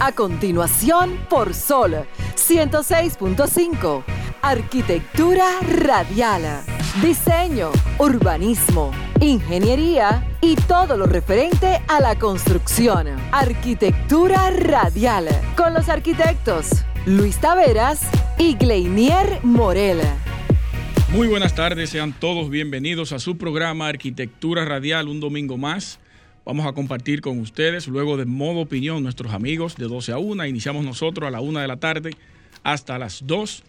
A continuación, por Sol 106.5. Arquitectura radial. Diseño, urbanismo, ingeniería y todo lo referente a la construcción. Arquitectura radial. Con los arquitectos Luis Taveras y Gleinier Morel. Muy buenas tardes, sean todos bienvenidos a su programa Arquitectura Radial, un domingo más. Vamos a compartir con ustedes, luego de modo opinión, nuestros amigos de 12 a 1. Iniciamos nosotros a la 1 de la tarde hasta las 2.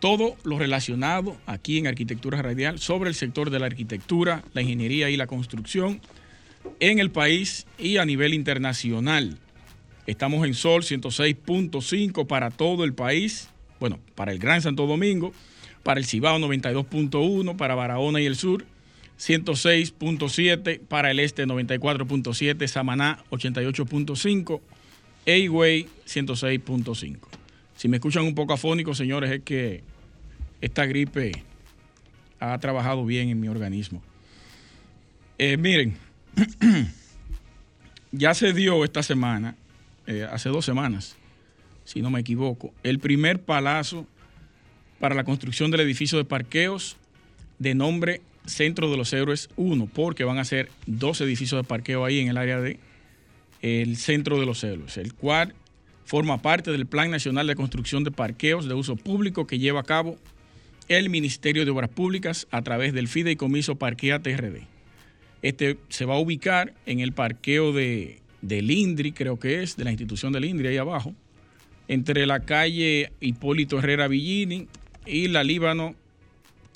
Todo lo relacionado aquí en Arquitectura Radial sobre el sector de la arquitectura, la ingeniería y la construcción en el país y a nivel internacional. Estamos en Sol 106.5 para todo el país, bueno, para el Gran Santo Domingo, para el Cibao 92.1, para Barahona y el Sur 106.7 para el este, 94.7, Samaná 88.5, Eigüey 106.5. Si me escuchan un poco afónico, señores, es que esta gripe ha trabajado bien en mi organismo. Eh, miren, ya se dio esta semana, eh, hace dos semanas, si no me equivoco, el primer palazo para la construcción del edificio de parqueos de nombre Centro de los Héroes 1, porque van a ser dos edificios de parqueo ahí en el área de el Centro de los Héroes, el cual forma parte del Plan Nacional de Construcción de Parqueos de Uso Público que lleva a cabo el Ministerio de Obras Públicas a través del Fideicomiso Parquea TRD. Este se va a ubicar en el parqueo de, del INDRI, creo que es, de la institución del INDRI, ahí abajo, entre la calle Hipólito Herrera Villini y la Líbano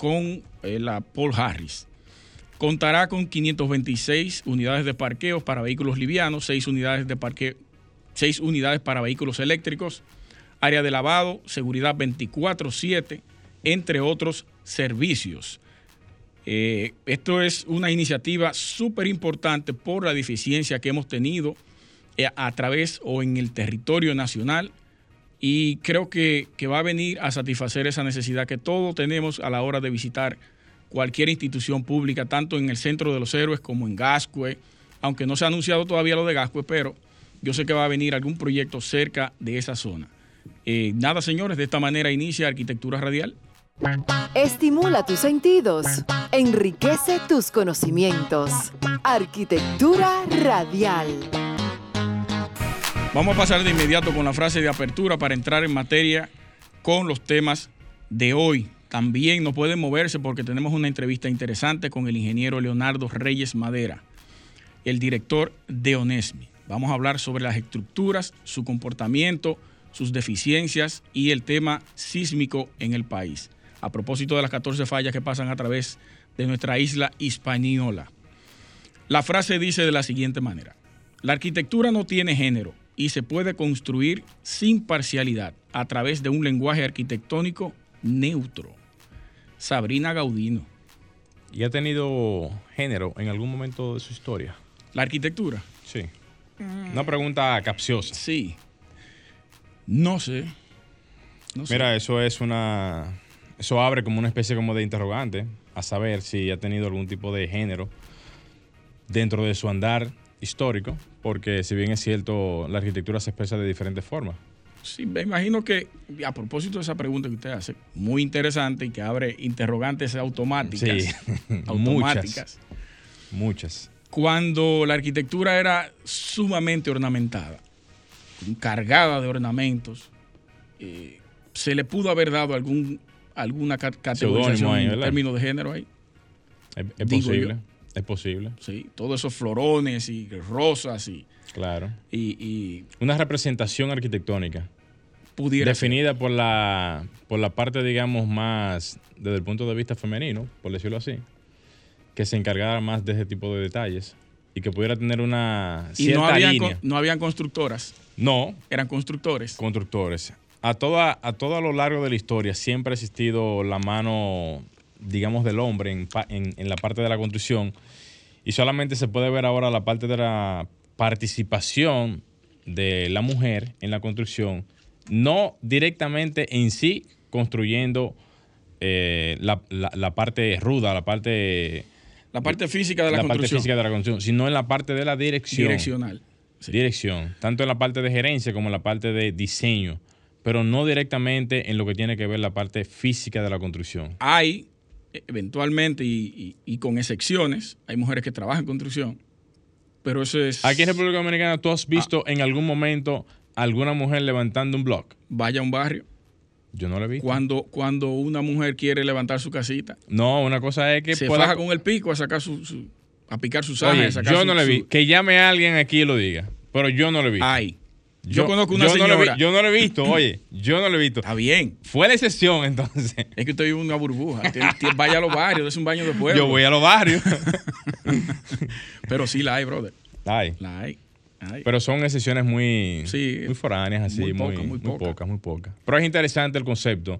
con eh, la Paul Harris. Contará con 526 unidades de parqueo para vehículos livianos, 6 unidades de parqueo, 6 unidades para vehículos eléctricos, área de lavado, seguridad 24/7, entre otros servicios. Eh, esto es una iniciativa súper importante por la deficiencia que hemos tenido eh, a través o en el territorio nacional y creo que, va a venir a satisfacer esa necesidad que todos tenemos a la hora de visitar cualquier institución pública, tanto en el Centro de los Héroes como en Gascue, aunque no se ha anunciado todavía lo de Gascue, pero yo sé que va a venir algún proyecto cerca de esa zona. Eh, nada, señores, de esta manera inicia Arquitectura Radial. Estimula tus sentidos, enriquece tus conocimientos. Arquitectura Radial. Vamos a pasar de inmediato con la frase de apertura para entrar en materia con los temas de hoy. También no pueden moverse porque tenemos una entrevista interesante con el ingeniero Leonardo Reyes Madera, el director de ONESMI. Vamos a hablar sobre las estructuras, su comportamiento, sus deficiencias y el tema sísmico en el país. A propósito de las 14 fallas que pasan a través de nuestra isla española. La frase dice de la siguiente manera. La arquitectura no tiene género y se puede construir sin parcialidad a través de un lenguaje arquitectónico neutro. Sabrina Gaudino. ¿Y ha tenido género en algún momento de su historia? ¿La arquitectura? Sí. Una pregunta capciosa. Sí. No sé. Mira, eso es una. Eso abre como una especie como de interrogante a saber si ha tenido algún tipo de género dentro de su andar histórico, porque si bien es cierto, la arquitectura se expresa de diferentes formas. Sí, me imagino que a propósito de esa pregunta que usted hace, muy interesante y que abre interrogantes automáticas. Sí, automáticas. Muchas, muchas. Cuando la arquitectura era sumamente ornamentada, cargada de ornamentos, eh, ¿se le pudo haber dado algún, alguna categorización en términos de género ahí? Es, posible. Es posible. Sí, todos esos florones y rosas y. Claro. Y. Una representación arquitectónica. Pudiera definida por la, por la parte, digamos, más desde el punto de vista femenino, por decirlo así, que se encargara más de ese tipo de detalles y que pudiera tener una cierta y no habían, línea. no habían constructoras. No. Eran constructores. Constructores. A, toda, a todo a lo largo de la historia siempre ha existido la mano digamos, del hombre en, en, la parte de la construcción. Y solamente se puede ver ahora la parte de la participación de la mujer en la construcción, no directamente en sí construyendo eh, la, la, parte ruda, la parte... La parte física de la, la parte física de la construcción, sino en la parte de la dirección. Direccional. Dirección, tanto en la parte de gerencia como en la parte de diseño, pero no directamente en lo que tiene que ver la parte física de la construcción. Hay, eventualmente, y, y- y con excepciones, hay mujeres que trabajan en construcción, pero eso es... Aquí en República Dominicana, ¿tú has visto en algún momento alguna mujer levantando un blog? Vaya a un barrio. Yo no lo he visto. Cuando, cuando una mujer quiere levantar su casita, No, una cosa es que se pueda- faja con el pico a sacar su, su- a picar sus ajas, Oye, a sacar yo su- no le vi. su- Que llame a alguien aquí y lo diga. Pero yo no lo he visto. Ay, yo, conozco una yo no lo señora. vi- yo no lo he visto, oye. Yo no lo he visto. Está bien. Fue la excepción entonces. Es que usted vive una burbuja. Vaya a los barrios, es un baño de pueblo. Yo voy a los barrios. Pero sí la hay, brother. Ay. La hay. hay. Pero son excepciones muy, Sí. muy foráneas, así, Muy muy, pocas, muy muy pocas. muy pocas. Pero es interesante el concepto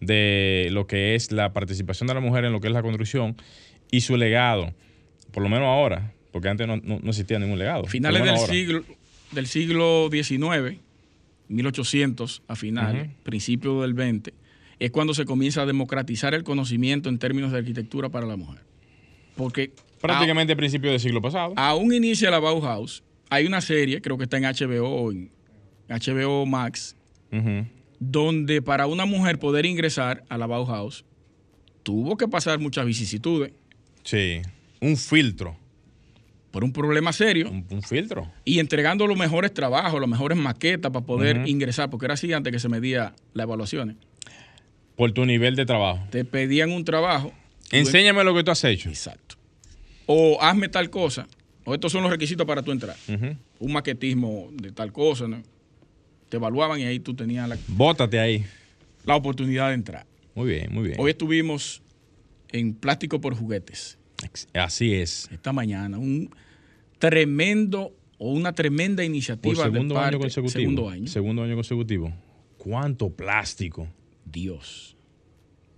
de lo que es la participación de la mujer en lo que es la construcción y su legado, por lo menos ahora, porque antes no, no- no existía ningún legado. finales del ahora. siglo, del siglo XIX, 1800 a finales, Ujú. principio del 20, es cuando se comienza a democratizar el conocimiento en términos de arquitectura para la mujer. Porque Prácticamente a principios del siglo pasado. aún inicia la Bauhaus, hay una serie, creo que está en HBO o en HBO Max, donde para una mujer poder ingresar a la Bauhaus tuvo que pasar muchas vicisitudes Sí. Un filtro. Por un problema serio Un, un filtro. y entregando los mejores trabajos, las mejores maquetas para poder ingresar, porque era así antes que se medía las evaluaciones. Por tu nivel de trabajo. Te pedían un trabajo. tú- Enséñame lo que tú has hecho. Exacto. O hazme tal cosa, o estos son los requisitos para tu entrar. Un maquetismo de tal cosa, ¿no? Te evaluaban y ahí tú tenías la, Bótate ahí. la oportunidad de entrar. Muy bien, muy bien. Hoy estuvimos en Plástico por Juguetes. Así es. esta mañana un tremendo o una tremenda Por iniciativa segundo de parte, año consecutivo. segundo año. Segundo año consecutivo. ¿Cuánto plástico? Dios.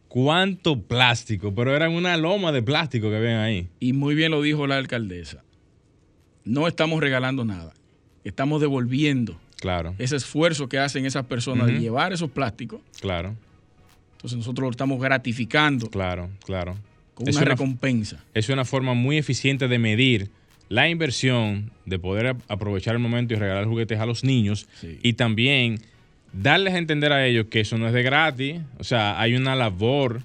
¿Cuánto plástico? Pero eran una loma de plástico que ven ahí. Y muy bien lo dijo la alcaldesa. No estamos regalando nada. Estamos devolviendo Claro, ese esfuerzo que hacen esas personas de llevar esos plásticos. claro, Entonces nosotros lo estamos gratificando claro, claro. Una, una- recompensa. Es una forma muy eficiente de medir la inversión, de poder ap- aprovechar el momento y regalar juguetes a los niños Sí. y también darles a entender a ellos que eso no es de gratis. O sea, hay una labor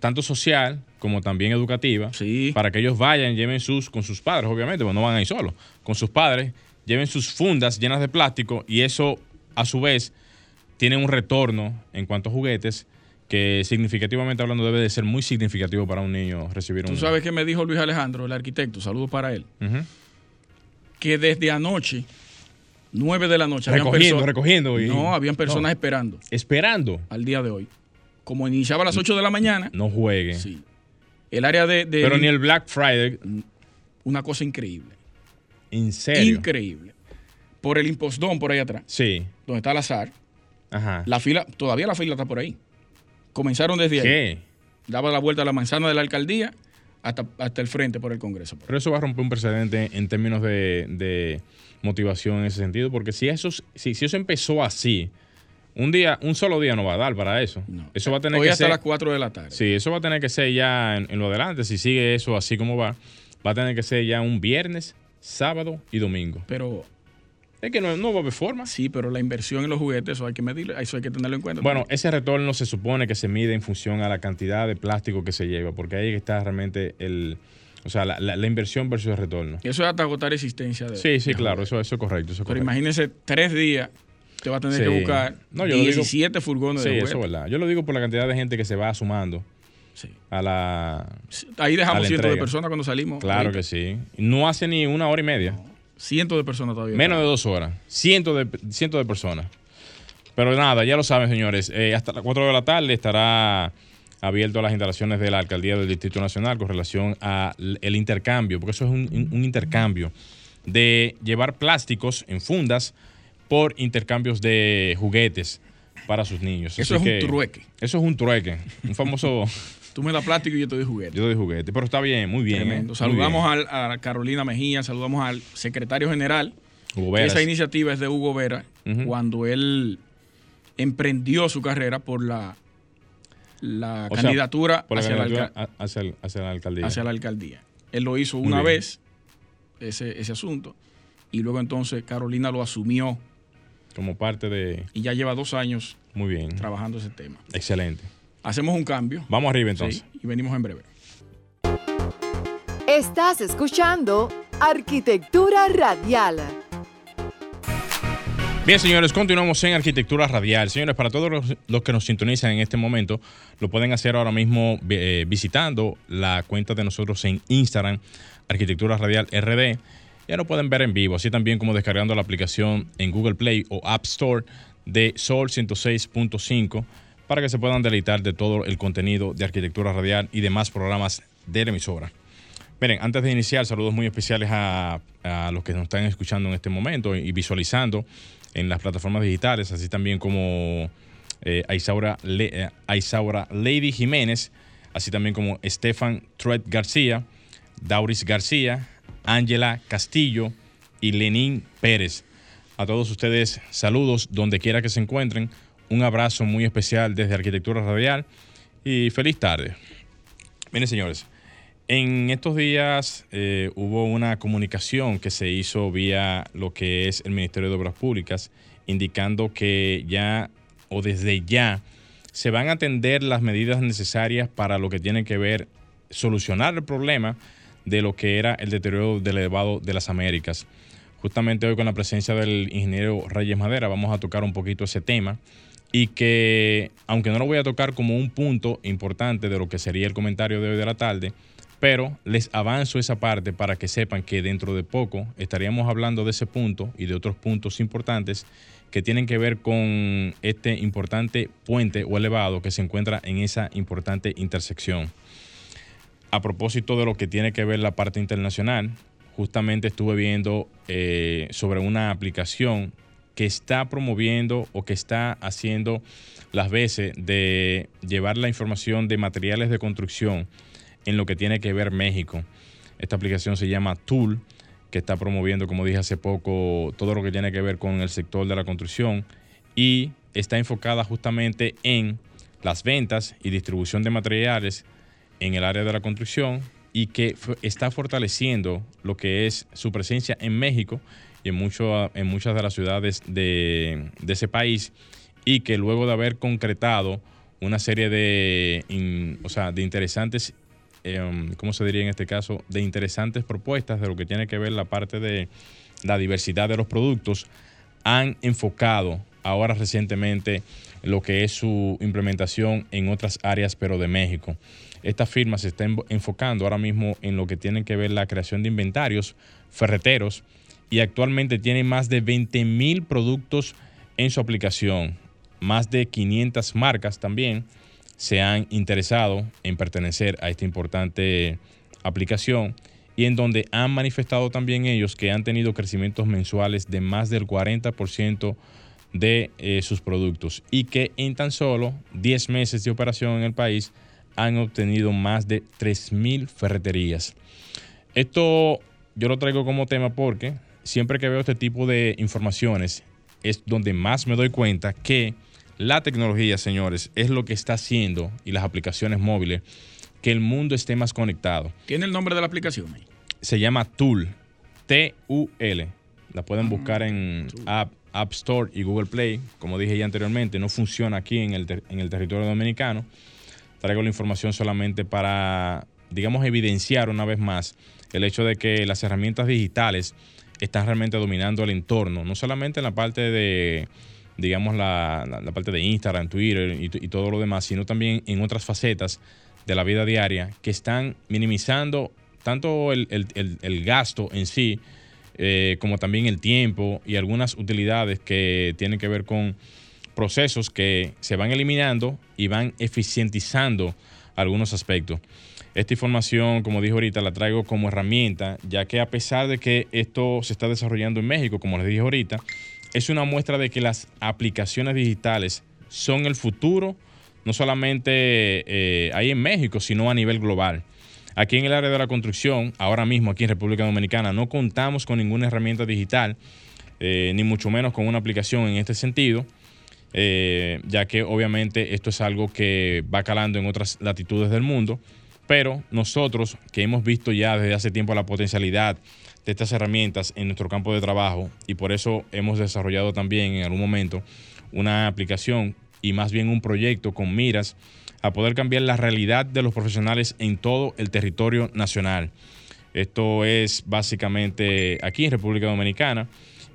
tanto social como también educativa Sí. para que ellos vayan, lleven sus, con sus padres, obviamente, pues no van ahí solos, con sus padres, lleven sus fundas llenas de plástico y eso a su vez tiene un retorno en cuanto a juguetes que significativamente hablando debe de ser muy significativo para un niño recibir Tú un... sabes que me dijo Luis Alejandro, el arquitecto, saludos para él, que desde anoche, 9 de la noche, Recogiendo, recogiendo. y- no, habían personas no, esperando esperando. al día de hoy. Como iniciaba a las 8 de la mañana, No juegue. sí. El área de, de- Pero ni el Black Friday, una cosa increíble. en serio. Increíble. Por el impostón por ahí atrás, sí. donde está el azar, Ajá. la fila, todavía la fila está por ahí. Comenzaron desde ahí. ¿Qué? Daba la vuelta a la manzana de la alcaldía hasta, hasta el frente por el Congreso. Pero eso va a romper un precedente en términos de, de motivación en ese sentido, porque si eso, si, si eso empezó así, un día, un solo día no va a dar para eso. No. Eso va a tener Hoy que hasta ser. las 4 de la tarde. Sí, eso va a tener que ser ya en, en lo adelante. Si sigue eso así como va, va a tener que ser ya un viernes, sábado y domingo. Pero Es que no, no va a haber forma. sí, pero la inversión en los juguetes, eso hay que medirlo, eso hay que tenerlo en cuenta. Bueno, ese retorno se supone que se mide en función a la cantidad de plástico que se lleva, porque ahí está realmente el, o sea, la, la- la inversión versus el retorno. eso es hasta agotar existencia. De, Sí, sí, de claro, eso, eso es correcto. Eso es Pero correcto. imagínese, tres días, te va a tener Sí. que buscar No, yo lo digo- 17 furgones Sí, de eso juguetes. es verdad. Yo lo digo por la cantidad de gente que se va sumando Sí. a la... Ahí A dejamos la cientos de personas cuando salimos. Claro ahorita. que sí. No hace ni una hora y media. Cientos de personas todavía. Menos de dos horas. Cientos de, cientos de personas. Pero nada, ya lo saben, señores. Eh, hasta las 4 de la tarde estará abierto a las instalaciones de la Alcaldía del Distrito Nacional con relación al el intercambio, porque eso es un, intercambio de llevar plásticos en fundas por intercambios de juguetes para sus niños. Eso Así es un que- trueque. Eso es un trueque. Un famoso... Tú me das plástico y yo te doy juguete. Yo doy juguete. Pero está bien, muy bien. Tremendo. ¿eh? Saludamos Muy bien. al- a Carolina Mejía, saludamos al secretario general. Hugo que Veras. Esa iniciativa es de Hugo Vera, cuando él emprendió su carrera por la, la O sea, candidatura, Por la hacia, la candidatura hacia, el- hacia la alcaldía. hacia la alcaldía. Él lo hizo Muy una bien. vez, ese, ese asunto, y luego entonces Carolina lo asumió Como parte de... y ya lleva dos años Muy bien. trabajando ese tema. Excelente. Hacemos un cambio. Vamos arriba entonces. Sí, y venimos en breve. Estás escuchando Arquitectura Radial. Bien, señores, continuamos en Arquitectura Radial. Señores, para todos los, los que nos sintonizan en este momento, lo pueden hacer ahora mismo eh, visitando la cuenta de nosotros en Instagram, Arquitectura Radial RD. Ya lo pueden ver en vivo, así también como descargando la aplicación en Google Play o App Store de Sol 106.5 para que se puedan deleitar de todo el contenido de Arquitectura Radial y demás programas de la emisora. Miren, antes de iniciar, saludos muy especiales a, los que nos están escuchando en este momento y visualizando en las plataformas digitales, así también como eh, a, Isaura, Le- eh, Isaura Lady Jiménez, así también como Estefan Truet García, Dauris García, Ángela Castillo y Lenín Pérez. A todos ustedes, saludos donde quiera que se encuentren. Un abrazo muy especial desde Arquitectura Radial y feliz tarde. Miren, señores, en estos días eh, hubo una comunicación que se hizo vía lo que es el Ministerio de Obras Públicas, indicando que ya o desde ya se van a atender las medidas necesarias para lo que tiene que ver solucionar el problema de lo que era el deterioro del elevado de las Américas. Justamente hoy con la presencia del ingeniero Reyes Madera vamos a tocar un poquito ese tema y que, aunque no lo voy a tocar como un punto importante de lo que sería el comentario de hoy de la tarde, pero les avanzo esa parte para que sepan que dentro de poco estaríamos hablando de ese punto y de otros puntos importantes que tienen que ver con este importante puente o elevado que se encuentra en esa importante intersección. A propósito de lo que tiene que ver la parte internacional, justamente estuve viendo eh, sobre una aplicación que está promoviendo o que está haciendo las veces de llevar la información de materiales de construcción en lo que tiene que ver México. Esta aplicación se llama Tool, que está promoviendo, como dije hace poco, todo lo que tiene que ver con el sector de la construcción y está enfocada justamente en las ventas y distribución de materiales en el área de la construcción y que está fortaleciendo lo que es su presencia en México y en, mucho, en muchas de las ciudades de, ese país y que luego de haber concretado una serie de, o sea, de interesantes, eh, ¿cómo se diría en este caso? De interesantes propuestas de lo que tiene que ver la parte de la diversidad de los productos, han enfocado ahora recientemente lo que es su implementación en otras áreas, pero de México. Esta firma se está en- enfocando ahora mismo en lo que tiene que ver la creación de inventarios ferreteros y actualmente tiene más de 20 mil productos en su aplicación. Más de 500 marcas también se han interesado en pertenecer a esta importante aplicación y en donde han manifestado también ellos que han tenido crecimientos mensuales de más del 40% de eh, sus productos y que en tan solo 10 meses de operación en el país han obtenido más de 3.000 ferreterías. Esto yo lo traigo como tema porque siempre que veo este tipo de informaciones es donde más me doy cuenta que la tecnología, señores, es lo que está haciendo y las aplicaciones móviles que el mundo esté más conectado. ¿Tiene el nombre de la aplicación ahí? Se llama Tool, T-U-L. La pueden buscar en App, App Store y Google Play. Como dije ya anteriormente, no funciona aquí en el, ter- en el territorio dominicano. Traigo la información solamente para, digamos, evidenciar una vez más el hecho de que las herramientas digitales están realmente dominando el entorno, no solamente en la parte de, digamos, la, la- parte de Instagram, Twitter y, todo lo demás, sino también en otras facetas de la vida diaria que están minimizando tanto el, el- el- el gasto en sí, eh, como también el tiempo y algunas utilidades que tienen que ver con procesos que se van eliminando y van eficientizando algunos aspectos. Esta información, como dije ahorita, la traigo como herramienta, ya que a pesar de que esto se está desarrollando en México, como les dije ahorita, es una muestra de que las aplicaciones digitales son el futuro, no solamente eh, ahí en México, sino a nivel global. Aquí en el área de la construcción, ahora mismo aquí en República Dominicana, no contamos con ninguna herramienta digital, eh, ni mucho menos con una aplicación en este sentido, eh, ya que obviamente esto es algo que va calando en otras latitudes del mundo, pero nosotros que hemos visto ya desde hace tiempo la potencialidad de estas herramientas en nuestro campo de trabajo y por eso hemos desarrollado también en algún momento una aplicación y más bien un proyecto con miras a poder cambiar la realidad de los profesionales en todo el territorio nacional. Esto es básicamente aquí en República Dominicana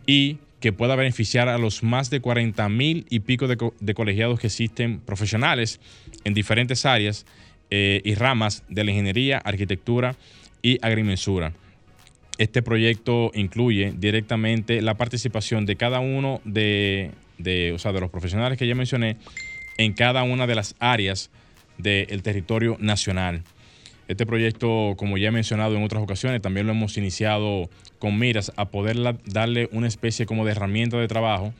y que pueda beneficiar a los más de 40 mil y pico de, colegiados que existen profesionales en diferentes áreas eh, y ramas de la ingeniería, arquitectura y agrimensura. Este proyecto incluye directamente la participación de cada uno de, de, de los profesionales que ya mencioné en cada una de las áreas del territorio nacional. Este proyecto, como ya he mencionado en otras ocasiones, también lo hemos iniciado con miras a poder darle una especie como de herramienta de trabajo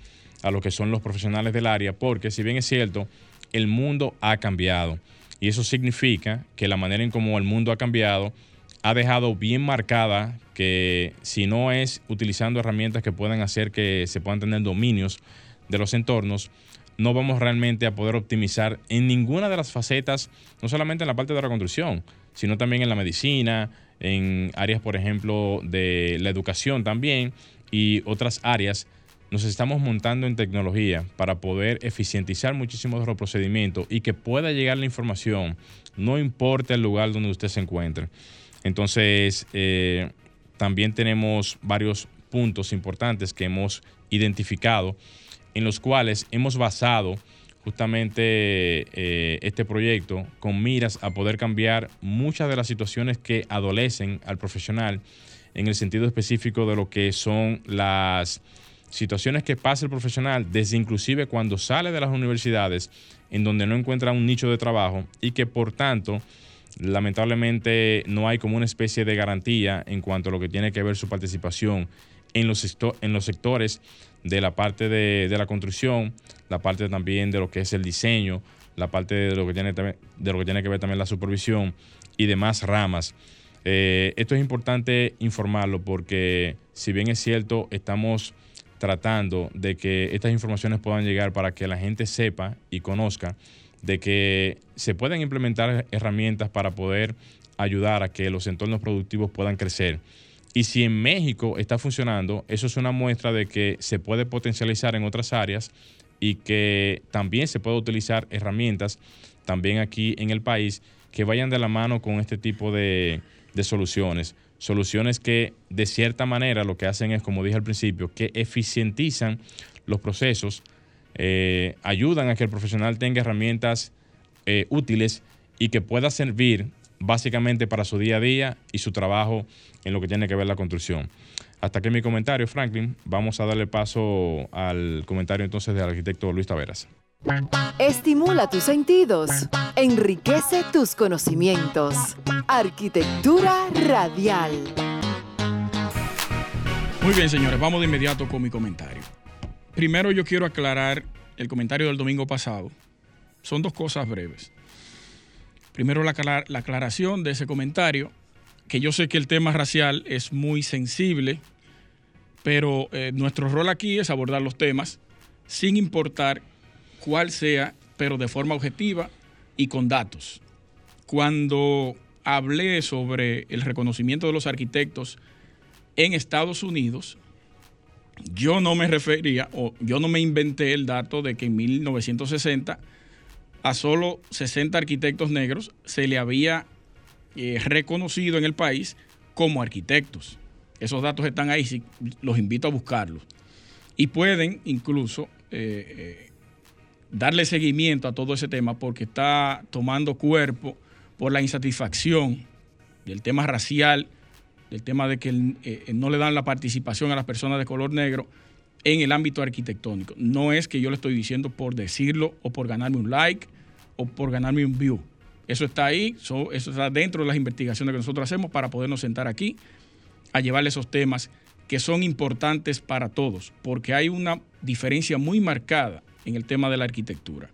a lo que son los profesionales del área, porque si bien es cierto, el mundo ha cambiado. Y eso significa que la manera en cómo el mundo ha cambiado ha dejado bien marcada que si no es utilizando herramientas que puedan hacer que se puedan tener dominios de los entornos, no vamos realmente a poder optimizar en ninguna de las facetas, no solamente en la parte de la construcción, sino también en la medicina, en áreas, por ejemplo, de la educación también y otras áreas. Nos estamos montando en tecnología para poder eficientizar muchísimo los procedimientos y que pueda llegar la información, no importa el lugar donde usted se encuentre. Entonces, eh, también tenemos varios puntos importantes que hemos identificado en los cuales hemos basado justamente eh, este proyecto con miras a poder cambiar muchas de las situaciones que adolecen al profesional en el sentido específico de lo que son las situaciones que pasa el profesional desde inclusive cuando sale de las universidades en donde no encuentra un nicho de trabajo y que por tanto lamentablemente no hay como una especie de garantía en cuanto a lo que tiene que ver su participación en los, en los sectores de la parte de, la construcción, la parte también de lo que es el diseño, la parte de lo que tiene, de lo que, tiene que ver también la supervisión y demás ramas. Eh, esto es importante informarlo porque si bien es cierto, estamos tratando de que estas informaciones puedan llegar para que la gente sepa y conozca de que se pueden implementar herramientas para poder ayudar a que los entornos productivos puedan crecer. Y si en México está funcionando, eso es una muestra de que se puede potencializar en otras áreas y que también se puede utilizar herramientas también aquí en el país que vayan de la mano con este tipo de, soluciones. Soluciones que de cierta manera lo que hacen es, como dije al principio, que eficientizan los procesos, eh, ayudan a que el profesional tenga herramientas eh, útiles y que pueda servir básicamente para su día a día y su trabajo en lo que tiene que ver la construcción. Hasta aquí mi comentario, Franklin. Vamos a darle paso al comentario entonces del arquitecto Luis Taveras. Estimula tus sentidos, enriquece tus conocimientos. Arquitectura radial. Muy bien, señores, vamos de inmediato con mi comentario. Primero yo quiero aclarar el comentario del domingo pasado. Son dos cosas breves. Primero la, aclaración de ese comentario, que yo sé que el tema racial es muy sensible, pero eh, nuestro rol aquí es abordar los temas sin importar cuál sea, pero de forma objetiva y con datos. Cuando hablé sobre el reconocimiento de los arquitectos en Estados Unidos, yo no me refería o yo no me inventé el dato de que en 1960 a solo 60 arquitectos negros se le había eh, reconocido en el país como arquitectos. Esos datos están ahí, los invito a buscarlos. Y pueden incluso eh, eh, darle seguimiento a todo ese tema porque está tomando cuerpo por la insatisfacción del tema racial, del tema de que no le dan la participación a las personas de color negro en el ámbito arquitectónico. No es que yo le estoy diciendo por decirlo o por ganarme un like o por ganarme un view. Eso está ahí, eso está dentro de las investigaciones que nosotros hacemos para podernos sentar aquí a llevarle esos temas que son importantes para todos, porque hay una diferencia muy marcada en el tema de la arquitectura.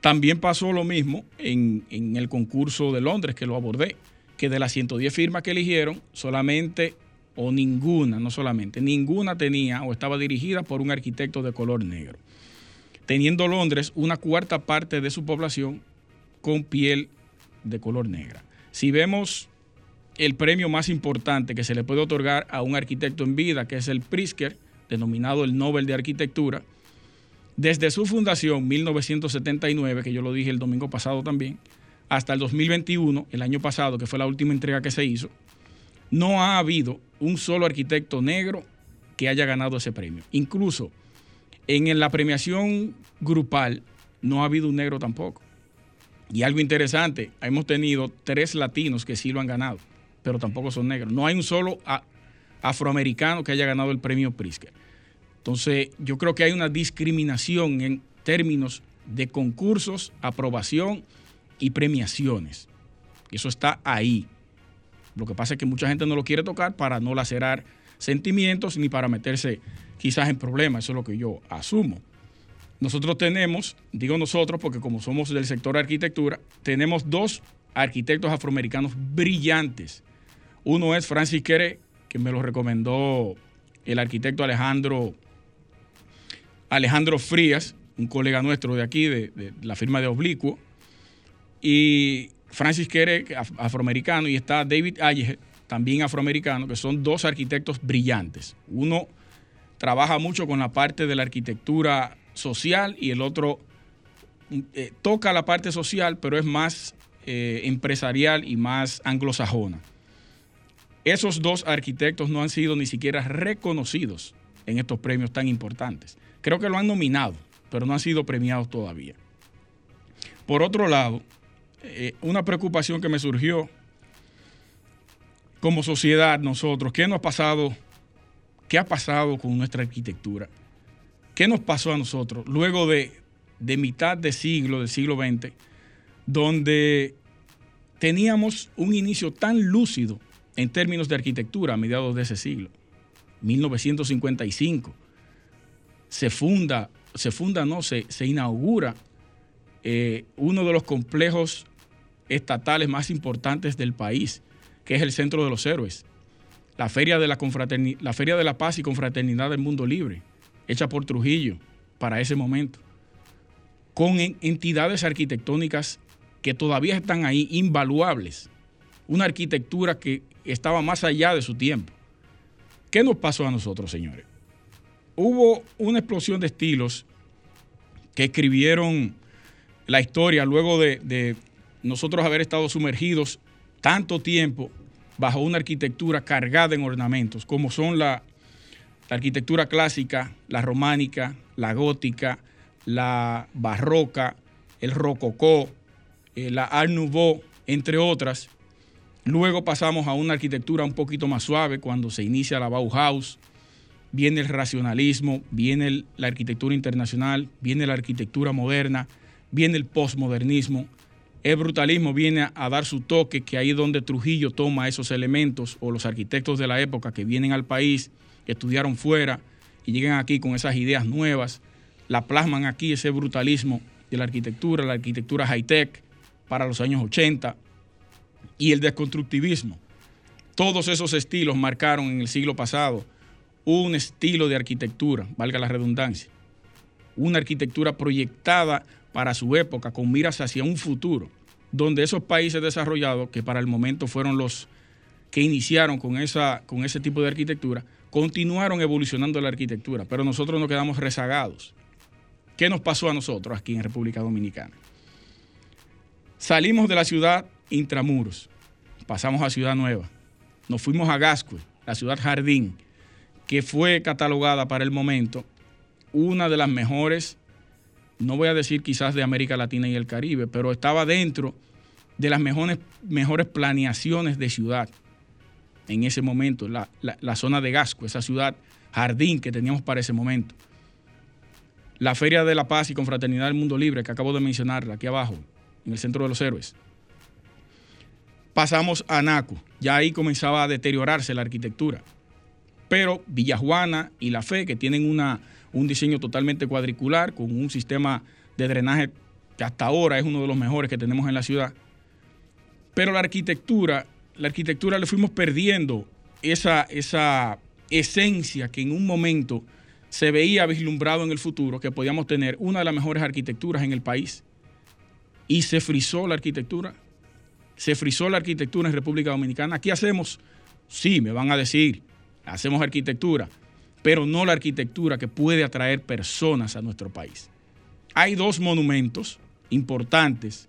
También pasó lo mismo en, el concurso de Londres, que lo abordé, que de las 110 firmas que eligieron, solamente o ninguna, no solamente, ninguna tenía o estaba dirigida por un arquitecto de color negro, teniendo Londres una cuarta parte de su población con piel de color negra. Si vemos el premio más importante que se le puede otorgar a un arquitecto en vida, que es el Pritzker, denominado el Nobel de Arquitectura. Desde su fundación, 1979, que yo lo dije el domingo pasado también, hasta el 2021, el año pasado, que fue la última entrega que se hizo, no ha habido un solo arquitecto negro que haya ganado ese premio. Incluso en la premiación grupal no ha habido un negro tampoco. Y algo interesante, hemos tenido tres latinos que sí lo han ganado, pero tampoco son negros. No hay un solo afroamericano que haya ganado el premio Pritzker. Entonces, yo creo que hay una discriminación en términos de concursos, aprobación y premiaciones. Eso está ahí. Lo que pasa es que mucha gente no lo quiere tocar para no lacerar sentimientos ni para meterse quizás en problemas. Eso es lo que yo asumo. Nosotros tenemos, digo nosotros porque como somos del sector de arquitectura, tenemos dos arquitectos afroamericanos brillantes. Uno es Francis Quere, que me lo recomendó el arquitecto Alejandro, Alejandro Frías, un colega nuestro de aquí, de, la firma de Oblicuo. Y Francis Quere, afroamericano, y está David Ayge, también afroamericano, que son dos arquitectos brillantes. Uno trabaja mucho con la parte de la arquitectura social y el otro eh, toca la parte social, pero es más eh, empresarial y más anglosajona. Esos dos arquitectos no han sido ni siquiera reconocidos en estos premios tan importantes. Creo que lo han nominado, pero no han sido premiados todavía. Por otro lado, eh, una preocupación que me surgió como sociedad nosotros, ¿qué nos ha pasado? ¿Qué ha pasado con nuestra arquitectura? ¿Qué nos pasó a nosotros luego de, mitad de siglo, del siglo XX, donde teníamos un inicio tan lúcido en términos de arquitectura a mediados de ese siglo? 1955. Se funda, se funda, no, se, se inaugura eh, uno de los complejos estatales más importantes del país, que es el Centro de los Héroes, la Feria de la, la, Feria de la Paz y Confraternidad del Mundo Libre, hecha por Trujillo para ese momento, con entidades arquitectónicas que todavía están ahí, invaluables. Una arquitectura que estaba más allá de su tiempo. ¿Qué nos pasó a nosotros, señores? Hubo una explosión de estilos que escribieron la historia luego de, nosotros haber estado sumergidos tanto tiempo bajo una arquitectura cargada en ornamentos, como son la, la arquitectura clásica, la románica, la gótica, la barroca, el rococó, eh, la Art Nouveau, entre otras. Luego pasamos a una arquitectura un poquito más suave cuando se inicia la Bauhaus, viene el racionalismo, viene la arquitectura internacional, viene la arquitectura moderna, viene el postmodernismo. El brutalismo viene a dar su toque, que ahí donde Trujillo toma esos elementos o los arquitectos de la época que vienen al país estudiaron fuera y llegan aquí con esas ideas nuevas, la plasman aquí, ese brutalismo de la arquitectura, la arquitectura high-tech para los años 80 y el desconstructivismo. Todos esos estilos marcaron en el siglo pasado un estilo de arquitectura, valga la redundancia, una arquitectura proyectada para su época con miras hacia un futuro, donde esos países desarrollados, que para el momento fueron los que iniciaron con, esa, con ese tipo de arquitectura, continuaron evolucionando la arquitectura, pero nosotros nos quedamos rezagados. ¿Qué nos pasó a nosotros aquí en República Dominicana? Salimos de la ciudad intramuros, pasamos a Ciudad Nueva, nos fuimos a Gascue, la ciudad jardín, que fue catalogada para el momento una de las mejores, no voy a decir quizás de América Latina y el Caribe, pero estaba dentro de las mejores, mejores planeaciones de ciudad en ese momento, la, zona de Gasco, esa ciudad jardín que teníamos para ese momento. La Feria de la Paz y Confraternidad del Mundo Libre, que acabo de mencionarla aquí abajo, en el Centro de los Héroes. Pasamos a Naco, ya ahí comenzaba a deteriorarse la arquitectura. Pero Villajuana y La Fe, que tienen una, un diseño totalmente cuadricular, con un sistema de drenaje que hasta ahora es uno de los mejores que tenemos en la ciudad. Pero la arquitectura la arquitectura le fuimos perdiendo esa, esa esencia que en un momento se veía vislumbrado en el futuro, que podíamos tener una de las mejores arquitecturas en el país. Y se frizó la arquitectura. se frizó la arquitectura en República Dominicana. Aquí hacemos, sí, me van a decir, hacemos arquitectura, pero no la arquitectura que puede atraer personas a nuestro país. Hay dos monumentos importantes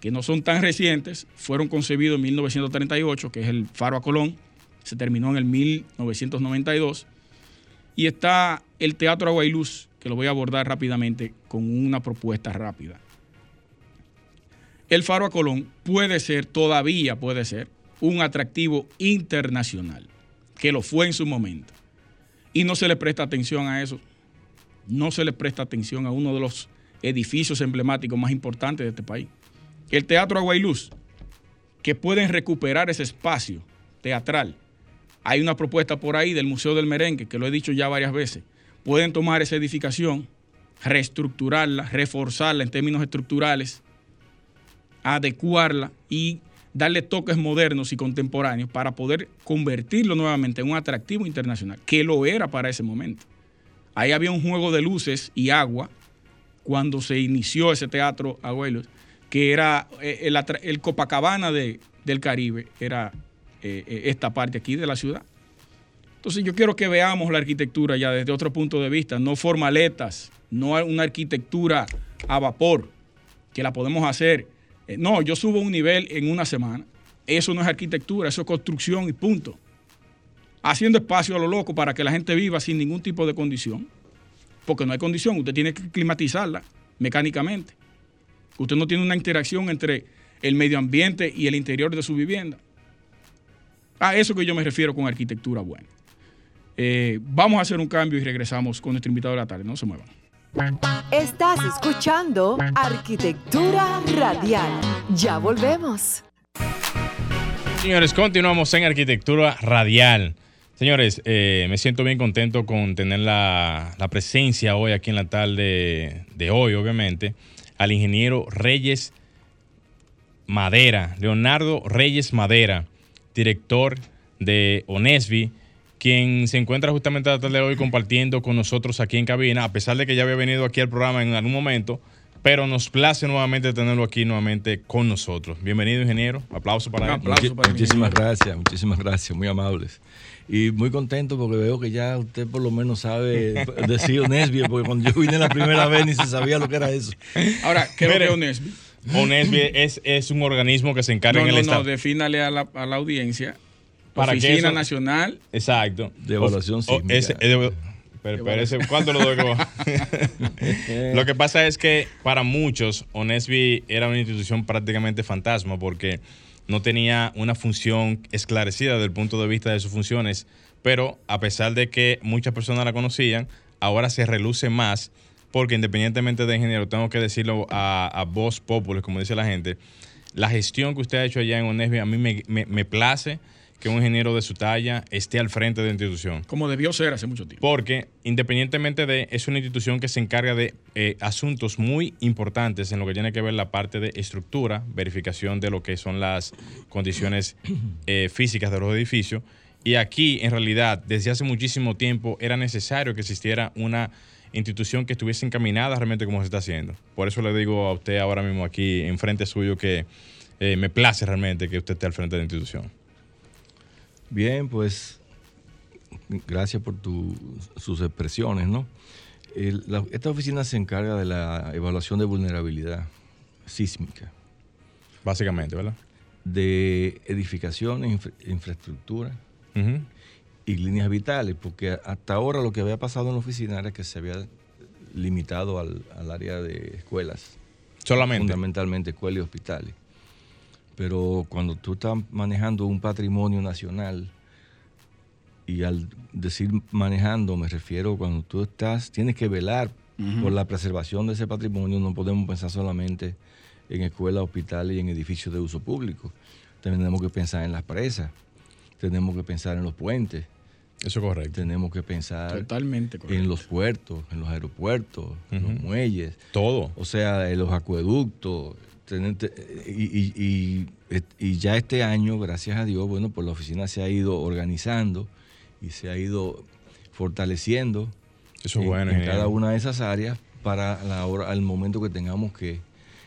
que no son tan recientes, fueron concebidos en 1938, que es el Faro a Colón, se terminó en el 1992, y está el Teatro Aguailuz, que lo voy a abordar rápidamente con una propuesta rápida. El Faro a Colón puede ser, todavía puede ser, un atractivo internacional, que lo fue en su momento. Y no se le presta atención a eso. No se le presta atención a uno de los edificios emblemáticos más importantes de este país. El Teatro Agua y Luz, que pueden recuperar ese espacio teatral. Hay una propuesta por ahí del Museo del Merengue, que lo he dicho ya varias veces. Pueden tomar esa edificación, reestructurarla, reforzarla en términos estructurales, adecuarla y darle toques modernos y contemporáneos para poder convertirlo nuevamente en un atractivo internacional, que lo era para ese momento. Ahí había un juego de luces y agua cuando se inició ese teatro Abuelos, que era eh, el, Copacabana de, del Caribe, era eh, eh, esta parte aquí de la ciudad. Entonces yo quiero que veamos la arquitectura ya desde otro punto de vista, no formaletas, no una arquitectura a vapor, que la podemos hacer. No, yo subo un nivel en una semana. Eso no es arquitectura, eso es construcción y punto. Haciendo espacio a lo loco para que la gente viva sin ningún tipo de condición porque no hay condición, usted tiene que climatizarla mecánicamente. Usted no tiene una interacción entre el medio ambiente y el interior de su vivienda. A eso que yo me refiero con arquitectura buena. Eh, vamos a hacer un cambio y regresamos con nuestro invitado de la tarde. No se muevan. Estás escuchando Arquitectura Radial. Ya volvemos. Señores, continuamos en Arquitectura Radial. Señores, eh, me siento bien contento con tener la, presencia hoy aquí en la tarde de hoy, obviamente, al ingeniero Reyes Madera, Leonardo Reyes Madera, director de Onesvi, quien se encuentra justamente la tarde de hoy compartiendo con nosotros aquí en cabina, a pesar de que ya había venido aquí al programa en algún momento, pero nos place nuevamente tenerlo aquí nuevamente con nosotros. Bienvenido, ingeniero. Aplauso para él. muchísimas gracias, muchísimas gracias, muy amables. Y muy contento porque veo que ya usted por lo menos sabe decir Onesby, porque cuando yo vine la primera vez ni se sabía lo que era eso. Ahora, ¿qué es Onesby? Onesby es, es un organismo que se encarga en el no, Estado. No, defínale a la, a la audiencia. Para Oficina Nacional. Exacto. De evaluación sísmica. pero, ¿cuándo lo doy? lo que pasa es que para muchos, Onesby era una institución prácticamente fantasma porque no tenía una función esclarecida desde el punto de vista de sus funciones, pero a pesar de que muchas personas la conocían, ahora se reluce más porque independientemente de ingeniero, tengo que decirlo a, voz popular, como dice la gente, la gestión que usted ha hecho allá en ONESBI a mí me, me place que un ingeniero de su talla esté al frente de la institución. Como debió ser hace mucho tiempo. Porque independientemente de, es una institución que se encarga de eh, asuntos muy importantes en lo que tiene que ver la parte de estructura, verificación de lo que son las condiciones eh, físicas de los edificios. Y aquí, en realidad, desde hace muchísimo tiempo era necesario que existiera una institución que estuviese encaminada realmente como se está haciendo. Por eso le digo a usted ahora mismo aquí, enfrente suyo, que eh, me place realmente que usted esté al frente de la institución. Bien, pues gracias por sus expresiones, ¿no? esta oficina se encarga de la evaluación de vulnerabilidad sísmica. Básicamente, ¿verdad? De edificaciones, infraestructura y líneas vitales, porque hasta ahora lo que había pasado en la oficina era que se había limitado al, al área de escuelas. Solamente. Fundamentalmente escuelas y hospitales. Pero cuando tú estás manejando un patrimonio nacional, y al decir manejando me refiero cuando tú estás, tienes que velar por la preservación de ese patrimonio, no podemos pensar solamente en escuelas, hospitales y en edificios de uso público. Tenemos que pensar en las presas, tenemos que pensar en los puentes. Eso es correcto. Tenemos que pensar Totalmente en los puertos, en los aeropuertos, en los muelles. Todo. O sea, en los acueductos, y, y, ya este año, gracias a Dios, bueno, pues la oficina se ha ido organizando y se ha ido fortaleciendo Eso en, bueno, en cada una de esas áreas para la hora, al momento que tengamos que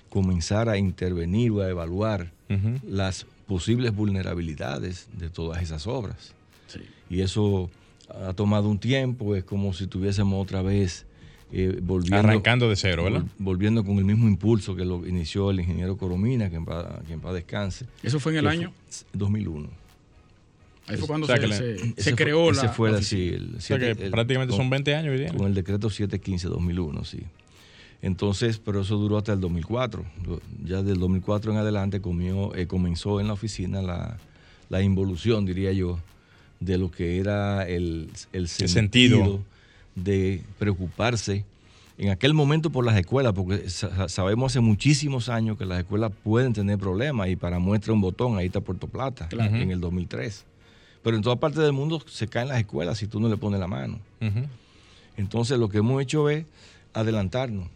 comenzar a intervenir o a evaluar las posibles vulnerabilidades de todas esas obras. Sí. Y eso ha tomado un tiempo, es como si tuviésemos otra vez eh, volviendo, Arrancando de cero, ¿verdad? vol- volviendo con el mismo impulso que lo inició el ingeniero Coromina, que en paz, que en paz descanse. ¿Eso fue en el año? fue 2001. Ahí fue cuando o sea, se, que la- se- Ese se fue- creó ese la. fue la la- sí, oficina. el O sea que el- prácticamente con- son 20 años hoy día. Con el decreto 715-2001, sí. Entonces, pero eso duró hasta el 2004. Lo- Ya del 2004 en adelante comió- eh, comenzó en la oficina la, la involución, diría yo, de lo que era el, el sentido, sentido. De preocuparse en aquel momento por las escuelas, porque sa- sabemos hace muchísimos años que las escuelas pueden tener problemas y para muestra un botón, ahí está Puerto Plata, Claro. en el 2003. Pero en toda parte del mundo se caen las escuelas si tú no le pones la mano. Entonces lo que hemos hecho es adelantarnos.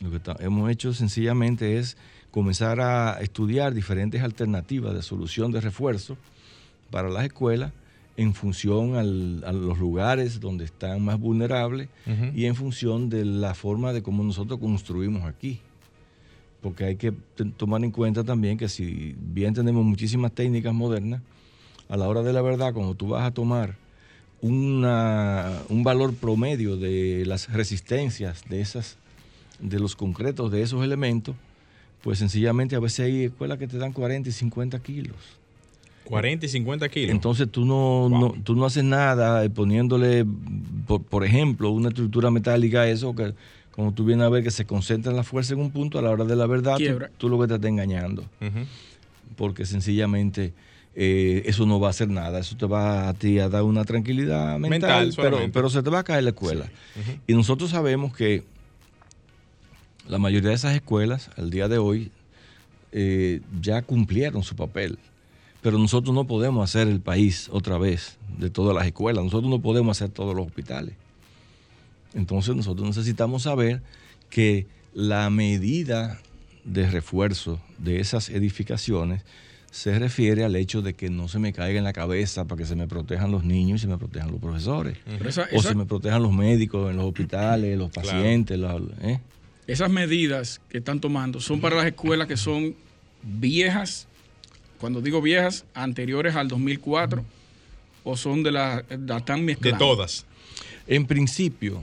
Lo que hemos hecho sencillamente es comenzar a estudiar diferentes alternativas de solución de refuerzo para las escuelas en función al- a los lugares donde están más vulnerables y en función de la forma de cómo nosotros construimos aquí. Porque hay que tomar en cuenta también que si bien tenemos muchísimas técnicas modernas, a la hora de la verdad, cuando tú vas a tomar una- un valor promedio de las resistencias de esas, de los concretos de esos elementos, pues sencillamente a veces hay escuelas que te dan 40 y 50 kilos. 40 y 50 kilos. Entonces tú no, Wow. no- tú no haces nada eh, poniéndole, por, por ejemplo, una estructura metálica a eso, que como tú vienes a ver que se concentra la fuerza en un punto, a la hora de la verdad, tú, lo que te estás engañando, porque sencillamente eh, eso no va a hacer nada, eso te va a ti a dar una tranquilidad mental, Mental pero, se te va a caer la escuela. Y nosotros sabemos que la mayoría de esas escuelas, al día de hoy, eh, ya cumplieron su papel. Pero nosotros no podemos hacer el país otra vez de todas las escuelas. Nosotros no podemos hacer todos los hospitales. Entonces nosotros necesitamos saber que la medida de refuerzo de esas edificaciones se refiere al hecho de que no se me caiga en la cabeza para que se me protejan los niños y se me protejan los profesores. Esa- O esa- se me protejan los médicos en los hospitales, los Claro. pacientes. los- ¿eh? esas medidas que están tomando son para las escuelas que son viejas, cuando digo viejas, anteriores al 2004, o son de las la están De todas. En principio,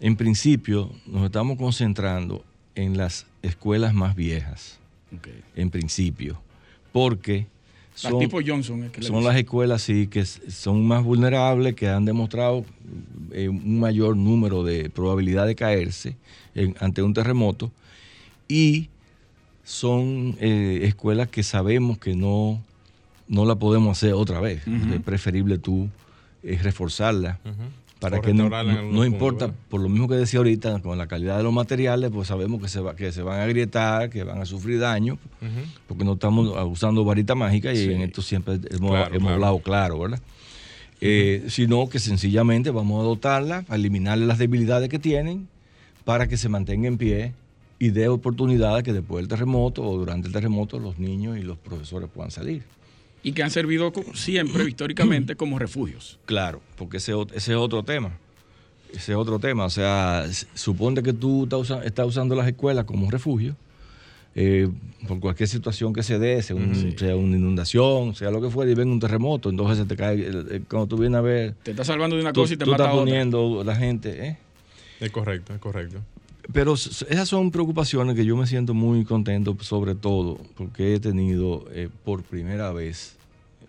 en principio nos estamos concentrando en las escuelas más viejas, Ok. en principio, porque son, tipo Johnson. es que son las escuelas sí que son más vulnerables, que han demostrado eh, un mayor número de probabilidad de caerse en- ante un terremoto y son eh, escuelas que sabemos que no, no la podemos hacer otra vez. Ujú. Es preferible tú eh, reforzarla para O que no, no- importa, por lo mismo que decía ahorita, con la calidad de los materiales, pues sabemos que se, va, que se van a agrietar, que van a sufrir daño, porque no estamos usando varita mágica y Sí. en esto siempre hemos, Claro, hemos claro. hablado claro, ¿verdad? Eh, sino que sencillamente vamos a dotarla, a eliminarle las debilidades que tienen para que se mantenga en pie y dé oportunidad que después del terremoto o durante el terremoto los niños y los profesores puedan salir. Y que han servido siempre, históricamente, como refugios. Claro, porque ese, es otro tema. Ese es otro tema. O sea, suponte que tú estás, usa- estás usando las escuelas como un refugio eh, por cualquier situación que se dé, sea, un- Ujú. sea una inundación, sea lo que fuera, y venga un terremoto. Entonces se te cae, cuando tú vienes a ver, Te está salvando de una tú, cosa y te tú mata estás otra. poniendo la gente. ¿eh? Es correcto, es correcto. Pero esas son preocupaciones que yo me siento muy contento, sobre todo porque he tenido eh, por primera vez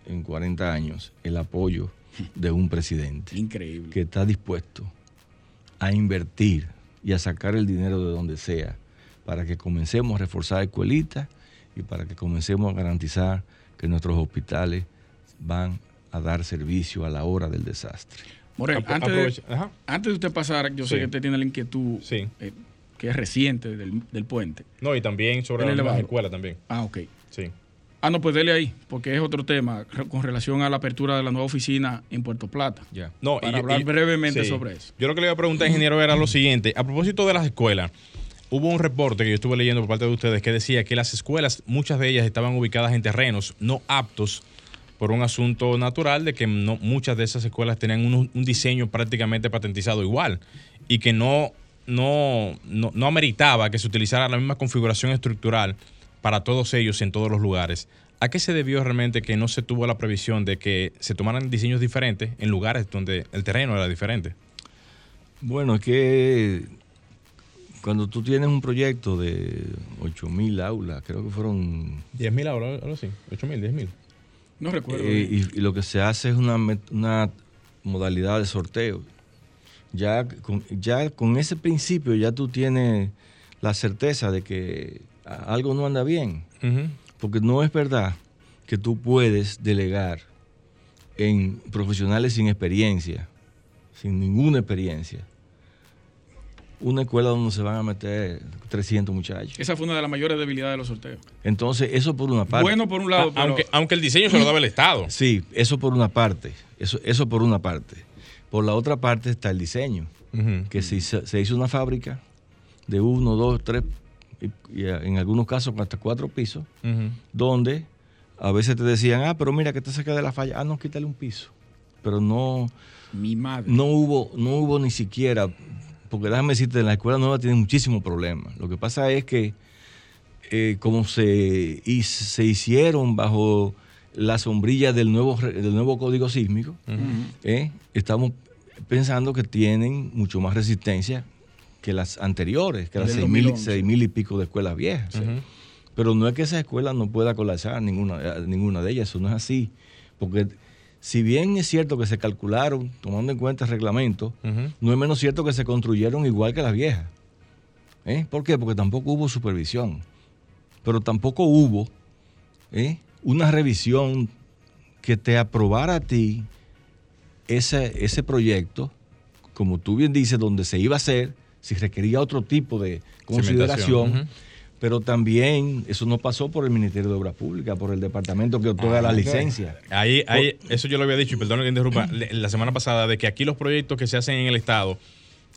en 40 años el apoyo de un presidente Increíble. que está dispuesto a invertir y a sacar el dinero de donde sea para que comencemos a reforzar escuelitas y para que comencemos a garantizar que nuestros hospitales van a dar servicio a la hora del desastre. Morel, antes de, Ajá. antes de usted pasar, yo sé que usted tiene la inquietud Sí. eh, que es reciente del, del puente. No, y también sobre las elevador. escuelas también. Ah, ok. Sí. Ah, no, pues dele ahí, porque es otro tema con relación a la apertura de la nueva oficina en Puerto Plata. Ya. No, Para hablar brevemente sobre eso. Yo lo que le iba a preguntar, ingeniero, era lo siguiente. A propósito de las escuelas, hubo un reporte que yo estuve leyendo por parte de ustedes que decía que las escuelas, muchas de ellas estaban ubicadas en terrenos no aptos por un asunto natural de que no, muchas de esas escuelas tenían un, un diseño prácticamente patentizado igual y que no, no, no, no ameritaba que se utilizara la misma configuración estructural para todos ellos en todos los lugares. ¿A qué se debió realmente que no se tuvo la previsión de que se tomaran diseños diferentes en lugares donde el terreno era diferente? Bueno, es que cuando tú tienes un proyecto de 8.000 aulas, creo que fueron... 10.000 aulas, algo así. 8.000, 10.000. No recuerdo. eh, y, y lo que se hace es una, modalidad de sorteo. Ya con, ya con ese principio ya tú tienes la certeza de que algo no anda bien. Porque no es verdad que tú puedes delegar en profesionales sin experiencia, sin ninguna experiencia, una escuela donde se van a meter 300 muchachos. Esa fue una de las mayores debilidades de los sorteos. Entonces, eso por una parte. Bueno, por un lado, aunque, aunque el diseño se lo daba el Estado. Sí, eso por una parte. Eso, eso por una parte. Por la otra parte está el diseño. Que se, hizo- se hizo una fábrica de uno, dos, tres, y, y en algunos casos hasta cuatro pisos, donde a veces te decían, ah, pero mira que está cerca de la falla, ah, no, quítale un piso. Pero no, mi madre. no hubo, no hubo ni siquiera, porque déjame decirte, en la escuela nueva tienen muchísimos problemas. Lo que pasa es que eh, como se, y se hicieron bajo la sombrilla del nuevo, del nuevo código sísmico, eh, estamos pensando que tienen mucho más resistencia que las anteriores, que las seis mil, 2011. seis mil y pico de escuelas viejas. Pero no es que esa escuela no pueda colapsar ninguna, eh, ninguna de ellas, eso no es así. Porque si bien es cierto que se calcularon, tomando en cuenta el reglamento, no es menos cierto que se construyeron igual que las viejas. ¿Eh? ¿Por qué? Porque tampoco hubo supervisión. Pero tampoco hubo ¿eh? una revisión que te aprobara a ti ese, ese proyecto, como tú bien dices, donde se iba a hacer, si requería otro tipo de consideración. Ujú. Pero también eso no pasó por el Ministerio de Obras Públicas, por el departamento que otorga la licencia. Ahí, ahí, eso yo lo había dicho, y perdón que interrumpa, la semana pasada, de que aquí los proyectos que se hacen en el Estado,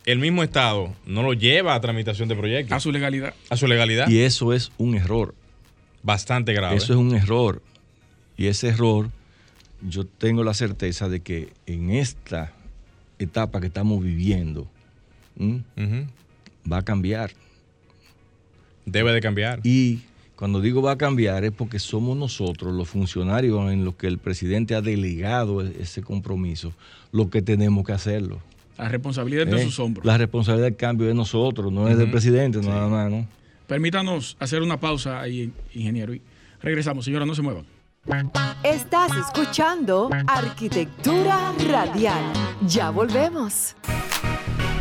el mismo Estado no lo lleva a tramitación de proyectos, A su legalidad. a su legalidad. Y eso es un error. Bastante grave. Eso es un error. Y ese error, yo tengo la certeza de que en esta etapa que estamos viviendo, va a cambiar. Debe de cambiar. Y cuando digo va a cambiar es porque somos nosotros, los funcionarios en los que el presidente ha delegado e- ese compromiso, lo que tenemos que hacerlo. La responsabilidad es de ¿eh? sus hombros. La responsabilidad del cambio es de nosotros, no es del presidente, nada más, ¿no? Permítanos hacer una pausa ahí, ingeniero. Y regresamos. Señora, no se muevan. Estás escuchando Arquitectura Radial. Ya volvemos.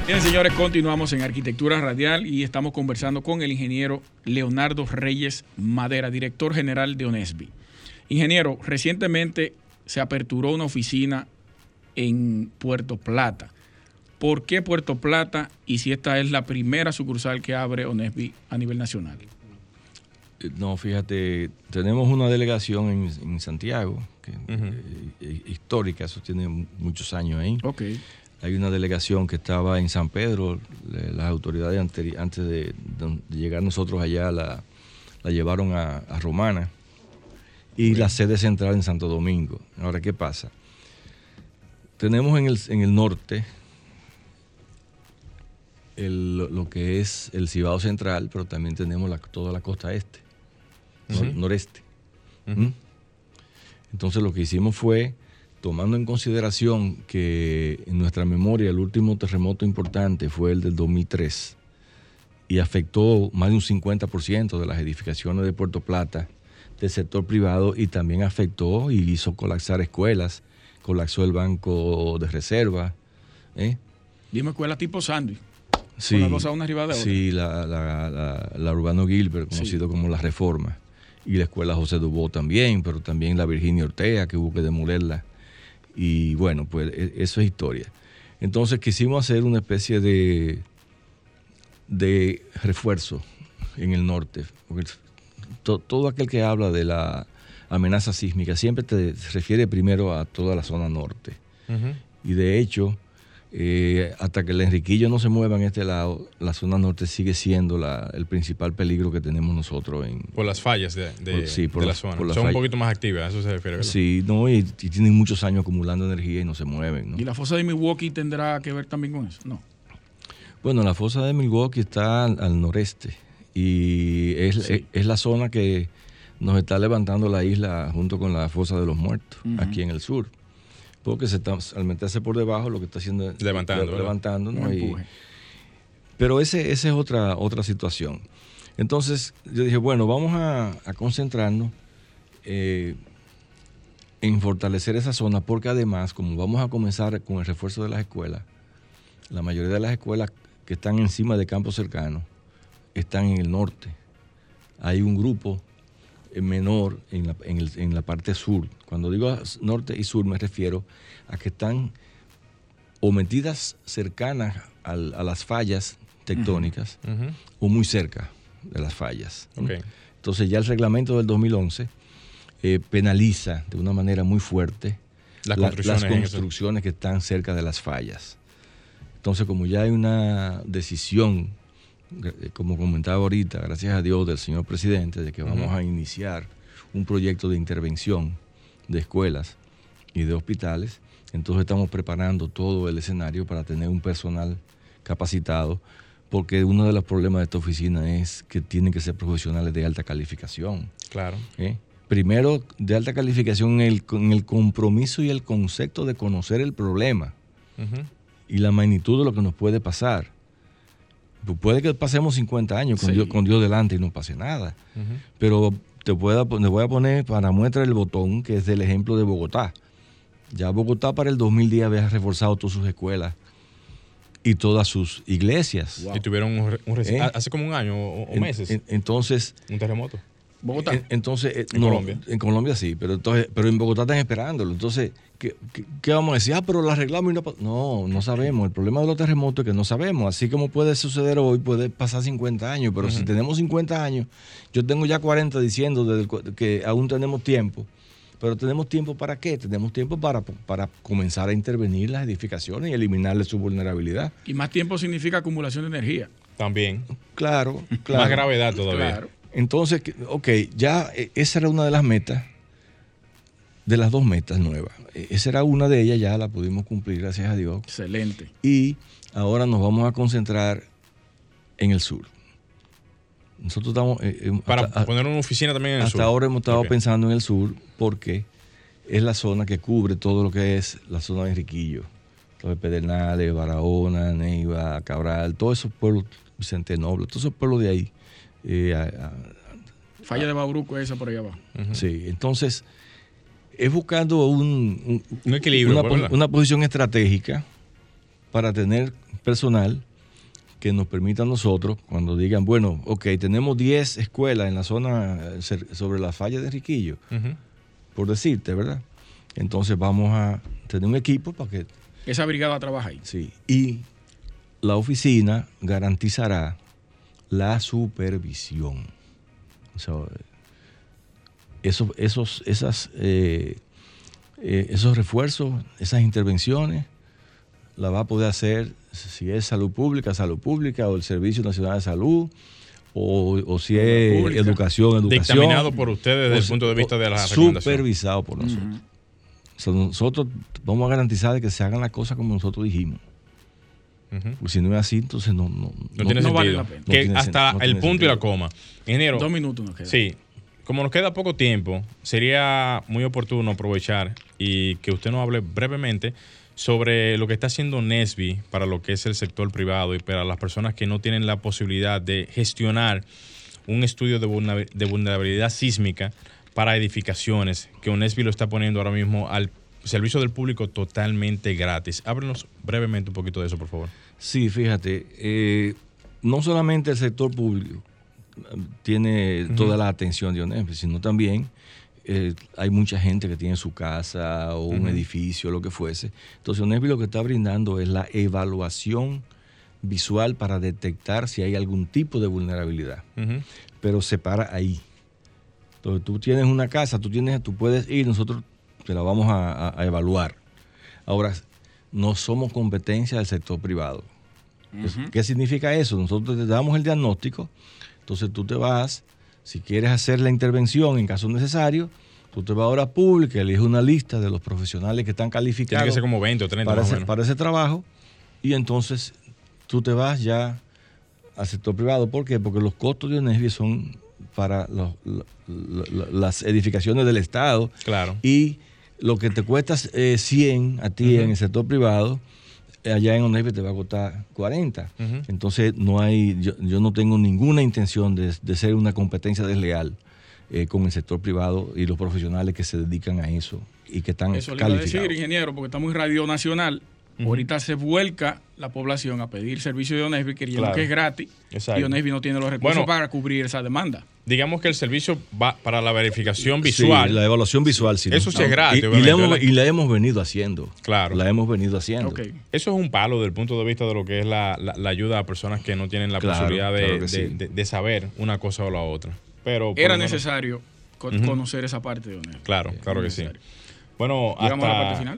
Bien, señores, continuamos en Arquitectura Radial y estamos conversando con el ingeniero Leonardo Reyes Madera, director general de ONESBI. Ingeniero, recientemente se aperturó una oficina en Puerto Plata. ¿Por qué Puerto Plata y si esta es la primera sucursal que abre ONESBI a nivel nacional? Eh, No, fíjate, tenemos una delegación en, en Santiago, que, eh, histórica, eso tiene mu- muchos años ahí. Ok. Hay una delegación que estaba en San Pedro, las autoridades antes de, llegar nosotros allá la, la llevaron a, a Romana y la sede central en Santo Domingo. Ahora, ¿qué pasa? Tenemos en el, en el norte el- lo- que es el Cibao Central, pero también tenemos la- toda la costa este, nor- noreste. ¿Mm? Entonces lo que hicimos fue, tomando en consideración que en nuestra memoria el último terremoto importante fue el del 2003 y afectó más de un 50% de las edificaciones de Puerto Plata del sector privado y también afectó y hizo colapsar escuelas, colapsó el banco de reserva. ¿eh? Dime escuela tipo sándwich. Sí, Una cosa una arriba de otra. Sí, la, la, la- la Urbano Gilbert, conocido como la Reforma, y la escuela José Dubó también, pero también la Virginia Ortega, que hubo que demolerla. Y bueno, pues e- eso es historia. Entonces quisimos hacer una especie de, de refuerzo en el norte. Porque to- todo aquel que habla de la amenaza sísmica siempre te refiere primero a toda la zona norte. Y de hecho, eh, hasta que el Enriquillo no se mueva en este lado, la zona norte sigue siendo la- el principal peligro que tenemos nosotros en... Por las fallas de, de- Por- sí, por de la las- zona. por Son un poquito más activas, a eso se refiere. ¿verdad? Sí, no, y, y tienen muchos años acumulando energía y no se mueven. ¿no? ¿Y la fosa de Milwaukee tendrá que ver también con eso? No. Bueno, la fosa de Milwaukee está al, al noreste Y es, es, es la zona que nos está levantando la isla junto con la fosa de los muertos, aquí en el sur. Porque se está, al meterse por debajo lo que está haciendo es Levantando, levantando, ¿no? Y- pero ese, esa es otra, otra situación. Entonces yo dije, bueno, vamos a, a concentrarnos eh, en fortalecer esa zona, porque además, como vamos a comenzar con el refuerzo de las escuelas, la mayoría de las escuelas que están encima de campos cercanos están en el norte. Hay un grupo menor en la, en el- en la parte sur. Cuando digo norte y sur me refiero a que están o metidas cercanas al- a las fallas tectónicas o muy cerca de las fallas. Entonces ya el reglamento del 2011 eh, penaliza de una manera muy fuerte Las la- construcciones las que están cerca de las fallas. Entonces, como ya hay una decisión, eh, como comentaba ahorita, gracias a Dios, del señor presidente, de que vamos a iniciar un proyecto de intervención de escuelas y de hospitales, entonces estamos preparando todo el escenario para tener un personal capacitado, porque uno de los problemas de esta oficina es que tienen que ser profesionales de alta calificación. Claro. ¿eh? Primero, de alta calificación en el, con el compromiso y el concepto de conocer el problema y la magnitud de lo que nos puede pasar. Pu- Puede que pasemos 50 años con, Sí. Dios, con Dios delante y no pase nada. Pero te, pueda, te voy a poner para muestra el botón, que es del ejemplo de Bogotá. Ya Bogotá para el 2010 había reforzado todas sus escuelas y todas sus iglesias. Wow. Y tuvieron un, un ¿Eh? hace como un año o, meses en- entonces, un terremoto. Bogotá. En- entonces, eh, En no, Colombia. En Colombia sí, pero entonces, pero en Bogotá están esperándolo. Entonces, ¿qué, qué, qué vamos a decir? Ah, pero lo arreglamos y no pa-". No, no sabemos. El problema de los terremotos es que no sabemos. Así como puede suceder hoy, puede pasar 50 años. Pero si tenemos 50 años, yo tengo ya 40 diciendo desde el cu- que aún tenemos tiempo. Pero tenemos tiempo para qué? Tenemos tiempo para, para comenzar a intervenir las edificaciones y eliminarle su vulnerabilidad. Y más tiempo significa acumulación de energía. También. Claro, claro. Más gravedad todavía. Claro. Entonces, ok, ya eh, esa era una de las metas, de las dos metas nuevas. Eh, Esa era una de ellas, ya la pudimos cumplir, gracias a Dios. Excelente. Y ahora nos vamos a concentrar en el sur. Nosotros estamos... eh, eh, Para hasta, poner una oficina también en el hasta sur. ahora hemos estado pensando en el sur porque es la zona que cubre todo lo que es la zona de Enriquillo. Entonces, Pedernales, Barahona, Neiva, Cabral, todos esos pueblos, Vicente Noble, todos esos pueblos de ahí. Eh, a- a- Falla de Bauruco esa por ahí abajo. Sí, entonces es buscando un, un- Un equilibrio, una, posición estratégica para tener personal que nos permita a nosotros, cuando digan, bueno, ok, tenemos 10 escuelas en la zona eh, sobre la falla de Riquillo, por decirte, ¿verdad? Entonces vamos a tener un equipo para que, Esa brigada trabaja ahí. sí, y la oficina garantizará la supervisión. O sea, esos, esos, esas, eh, eh, esos refuerzos, esas intervenciones, la va a poder hacer si es salud pública, salud pública, o el Servicio Nacional de Salud, o, o si es Pública. educación, educación. Dictaminado por ustedes desde o el punto de vista o de la. Supervisado por nosotros. O sea, nosotros vamos a garantizar de que se hagan las cosas como nosotros dijimos. Porque si no es así, entonces no, no, No, tiene no vale la pena. Que No tiene hasta sen- no el punto y la coma. Ingeniero, Dos minutos nos quedan. sí, como nos queda poco tiempo, sería muy oportuno aprovechar y que usted nos hable brevemente sobre lo que está haciendo Nesby para lo que es el sector privado y para las personas que no tienen la posibilidad de gestionar un estudio de vulnera- de vulnerabilidad sísmica para edificaciones, que Nesby lo está poniendo ahora mismo al servicio del público totalmente gratis. Háblenos brevemente un poquito de eso, por favor. Sí, fíjate, eh, no solamente el sector público tiene toda la atención de ONEP, sino también eh, hay mucha gente que tiene su casa o un Ujú. edificio, lo que fuese. Entonces, ONEP lo que está brindando es la evaluación visual para detectar si hay algún tipo de vulnerabilidad, pero se para ahí. Entonces, tú tienes una casa, tú, tienes, tú puedes ir, nosotros te la vamos a, evaluar. Ahora, no somos competencia del sector privado. ¿Qué significa eso? Nosotros te damos el diagnóstico, entonces tú te vas, si quieres hacer la intervención en caso necesario, tú te vas a hora pública, eliges una lista de los profesionales que están Tiene calificados que ser como 20 o 30 para, ese, menos. para ese trabajo y entonces tú te vas ya al sector privado. ¿Por qué? Porque los costos de ONESBI son para los- la- la- las edificaciones del Estado. Claro. Y lo que te cuesta eh, 100 a ti en el sector privado, eh, allá en ONESBI te va a costar 40. Ujú. Entonces, no hay, yo, yo no tengo ninguna intención de, de ser una competencia desleal eh, con el sector privado y los profesionales que se dedican a eso y que están Eso le iba a calificados. decir, ingeniero, porque estamos en Radio Nacional. Ahorita se vuelca la población a pedir servicio de Onesbi, creyendo Claro. que es gratis. Exacto. Y Onesbi no tiene los recursos Bueno. para cubrir esa demanda. Digamos que el servicio va para la verificación Sí, visual. la evaluación visual, sí. Eso sí es gratis, Y, y la hemos, ¿verdad? y la hemos venido haciendo. Claro. La hemos venido haciendo. Eso es un palo desde el punto de vista de lo que es la, la- la ayuda a personas que no tienen la Claro, posibilidad de, claro que de- sí. de- de saber una cosa o la otra. Pero Era menos- necesario conocer esa parte de Onesbi. Claro, claro que sí. Bueno,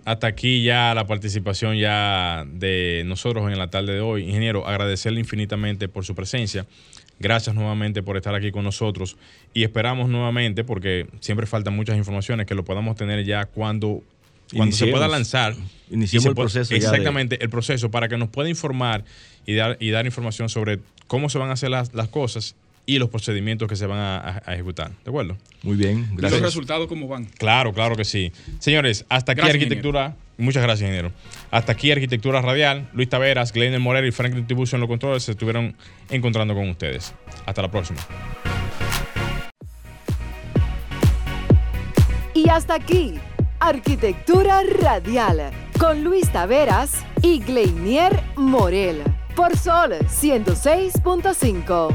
hasta, aquí ya la participación ya de nosotros en la tarde de hoy. Ingeniero, agradecerle infinitamente por su presencia. Gracias nuevamente por estar aquí con nosotros y esperamos nuevamente, porque siempre faltan muchas informaciones, que lo podamos tener ya cuando, cuando se pueda lanzar. Iniciemos el proceso ya de- Exactamente, el proceso para que nos pueda informar y dar, y dar información sobre cómo se van a hacer las, las cosas y los procedimientos que se van a, a- a ejutar. ¿De acuerdo? Muy bien, ¿Y los gracias. resultados cómo van? Claro, claro que sí. Señores, hasta aquí Gracias, Arquitectura. Muchas gracias, ingeniero. Hasta aquí Arquitectura Radial. Luis Taveras, Glenn Morero y Franklin Tiburcio en los controles se estuvieron encontrando con ustedes. Hasta la próxima. Y hasta aquí, Arquitectura Radial, con Luis Taveras y Gleinier Morel, por Sol 106.5.